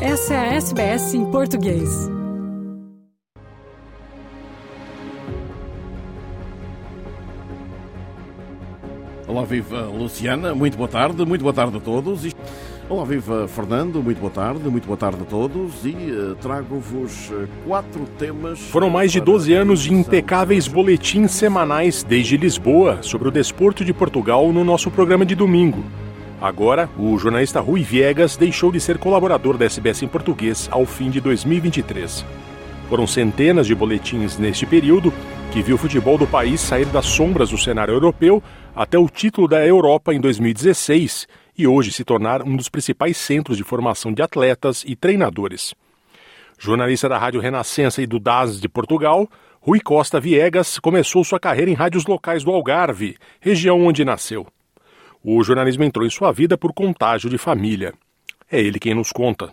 Essa é a SBS em português. Olá, viva Luciana, muito boa tarde, muito boa tarde a todos. Olá, viva Fernando, muito boa tarde, muito boa tarde a todos e uh, trago-vos uh, quatro temas. Foram mais de 12 anos de impecáveis boletins semanais desde Lisboa sobre o desporto de Portugal no nosso programa de domingo. Agora, o jornalista Rui Viegas deixou de ser colaborador da SBS em português ao fim de 2023. Foram centenas de boletins neste período que viu o futebol do país sair das sombras do cenário europeu até o título da Europa em 2016 e hoje se tornar um dos principais centros de formação de atletas e treinadores. Jornalista da Rádio Renascença e do DAS de Portugal, Rui Costa Viegas começou sua carreira em rádios locais do Algarve, região onde nasceu. O jornalismo entrou em sua vida por contágio de família. É ele quem nos conta.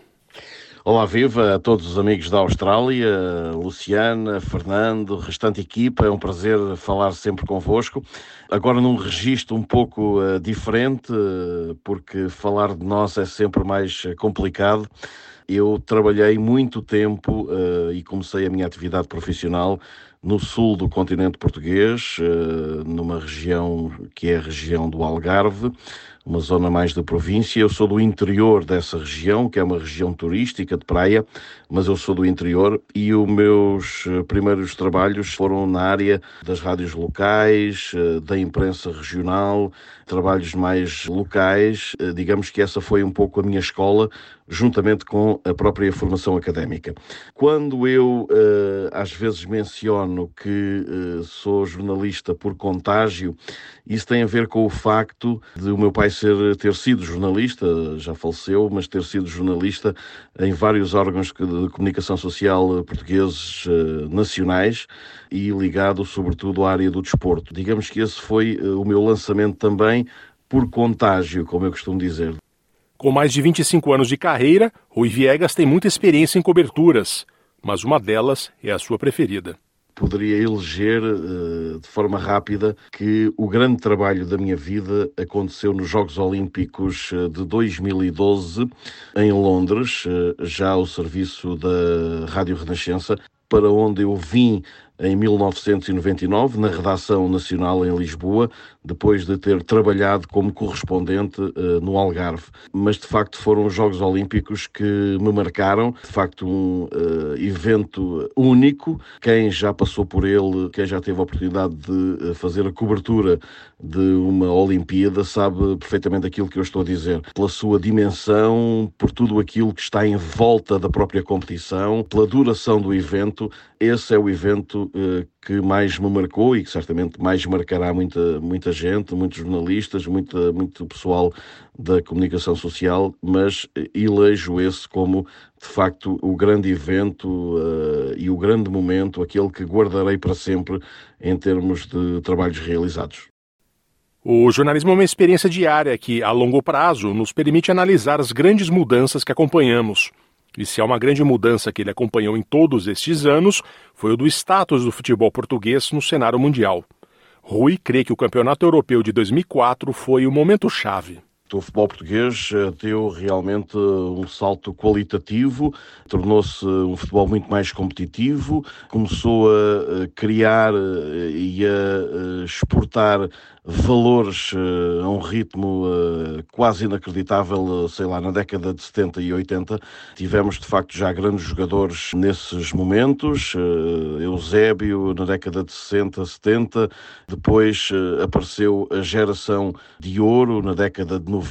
Olá, viva a todos os amigos da Austrália, Luciana, Fernando, restante equipa, é um prazer falar sempre convosco. Agora num registro um pouco uh, diferente, uh, porque falar de nós é sempre mais uh, complicado. Eu trabalhei muito tempo e comecei a minha atividade profissional no sul do continente português, numa região que é a região do Algarve, uma zona mais da província. Eu sou do interior dessa região, que é uma região turística de praia, mas eu sou do interior e os meus eh, primeiros trabalhos foram na área das rádios locais, da imprensa regional, trabalhos mais locais. Digamos que essa foi um pouco a minha escola, juntamente com a própria formação académica. Quando eu às vezes menciono que sou jornalista por contágio, isso tem a ver com o facto de o meu pai ser, ter sido jornalista, já faleceu, mas ter sido jornalista em vários órgãos de comunicação social portugueses eh, nacionais e ligado sobretudo à área do desporto. Digamos que esse foi o meu lançamento também por contágio, como eu costumo dizer. Com mais de 25 anos de carreira, Rui Viegas tem muita experiência em coberturas, mas uma delas é a sua preferida. Poderia eleger uh, de forma rápida que o grande trabalho da minha vida aconteceu nos Jogos Olímpicos eh, de 2012 em Londres, uh, já ao serviço da Rádio Renascença, para onde eu vim em 1999 na redação nacional em Lisboa, depois de ter trabalhado como correspondente uh, no Algarve. Mas de facto foram os Jogos Olímpicos que me marcaram, de facto um uh, evento único. Quem já passou por ele, quem já teve a oportunidade de eh, fazer a cobertura de uma Olimpíada, sabe perfeitamente aquilo que eu estou a dizer. Pela sua dimensão, por tudo aquilo que está em volta da própria competição, pela duração do evento, esse é o evento uh, que mais me marcou e que certamente mais marcará muita, muita gente, muitos jornalistas, muita, muito pessoal da comunicação social, mas elejo esse como, de facto, o grande evento uh, e o grande momento, aquele que guardarei para sempre em termos de trabalhos realizados. O jornalismo é uma experiência diária que, a longo prazo, nos permite analisar as grandes mudanças que acompanhamos e se há uma grande mudança que ele acompanhou em todos estes anos, foi o do status do futebol português no cenário mundial. Rui crê que o Campeonato Europeu de 2004 foi o momento-chave. O futebol português eh, deu realmente um salto qualitativo, tornou-se um futebol muito mais competitivo, começou a criar eh, e a exportar valores a um ritmo quase inacreditável, sei lá, na década de 70 e 80. Tivemos, de facto, já grandes jogadores nesses momentos. Eusébio, na década de 60, 70. Depois apareceu a geração de ouro, na década de 90,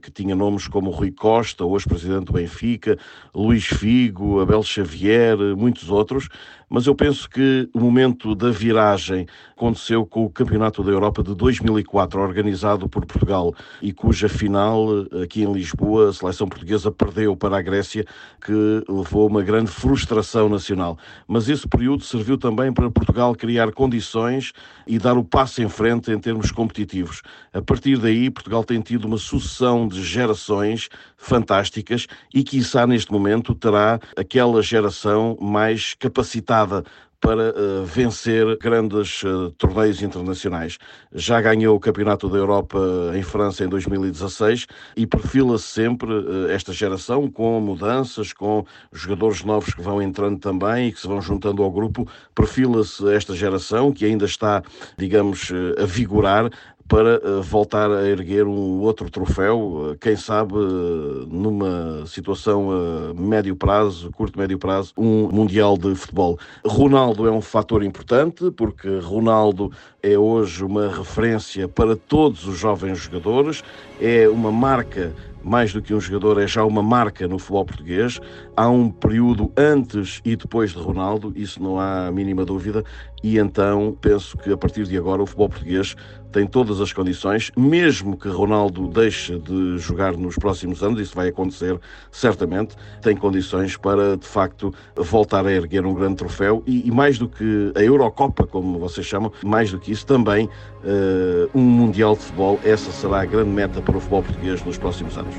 que tinha nomes como Rui Costa, hoje presidente do Benfica, Luís Figo, Abel Xavier, muitos outros mas eu penso que o momento da viragem aconteceu com o Campeonato da Europa de 2004, organizado por Portugal e cuja final, aqui em Lisboa, a seleção portuguesa perdeu para a Grécia, que levou uma grande frustração nacional. Mas esse período serviu também para Portugal criar condições e dar o passo em frente em termos competitivos. A partir daí, Portugal tem tido uma sucessão de gerações fantásticas e, quiçá, neste momento, terá aquela geração mais capacitada para uh, vencer grandes uh, torneios internacionais. Já ganhou o Campeonato da Europa em França em 2016 e perfila-se sempre uh, esta geração com mudanças, com jogadores novos que vão entrando também e que se vão juntando ao grupo. Perfila-se esta geração que ainda está, digamos, a vigorar para uh, voltar a erguer um outro troféu, uh, quem sabe uh, numa situação médio prazo, curto médio prazo, um Mundial de Futebol. Ronaldo é um fator importante, porque Ronaldo é hoje uma referência para todos os jovens jogadores, é uma marca mais do que um jogador, é já uma marca no futebol português. Há um período antes e depois de Ronaldo, isso não há a mínima dúvida, e então penso que a partir de agora o futebol português tem todas as condições, mesmo que Ronaldo deixe de jogar nos próximos anos, isso vai acontecer certamente, tem condições para de facto voltar a erguer um grande troféu e, e mais do que a Eurocopa, como vocês chamam, mais do que isso, também uh, um Mundial de Futebol. Essa será a grande meta para o futebol português nos próximos anos.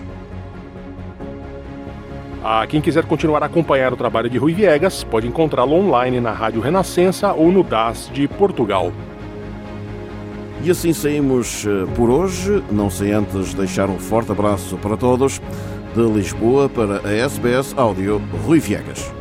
A quem quiser continuar a acompanhar o trabalho de Rui Viegas, pode encontrá-lo online na Rádio Renascença ou no DAS de Portugal. E assim saímos eh, por hoje, não sem antes deixar um forte abraço para todos. De Lisboa para a SBS Áudio, Rui Viegas.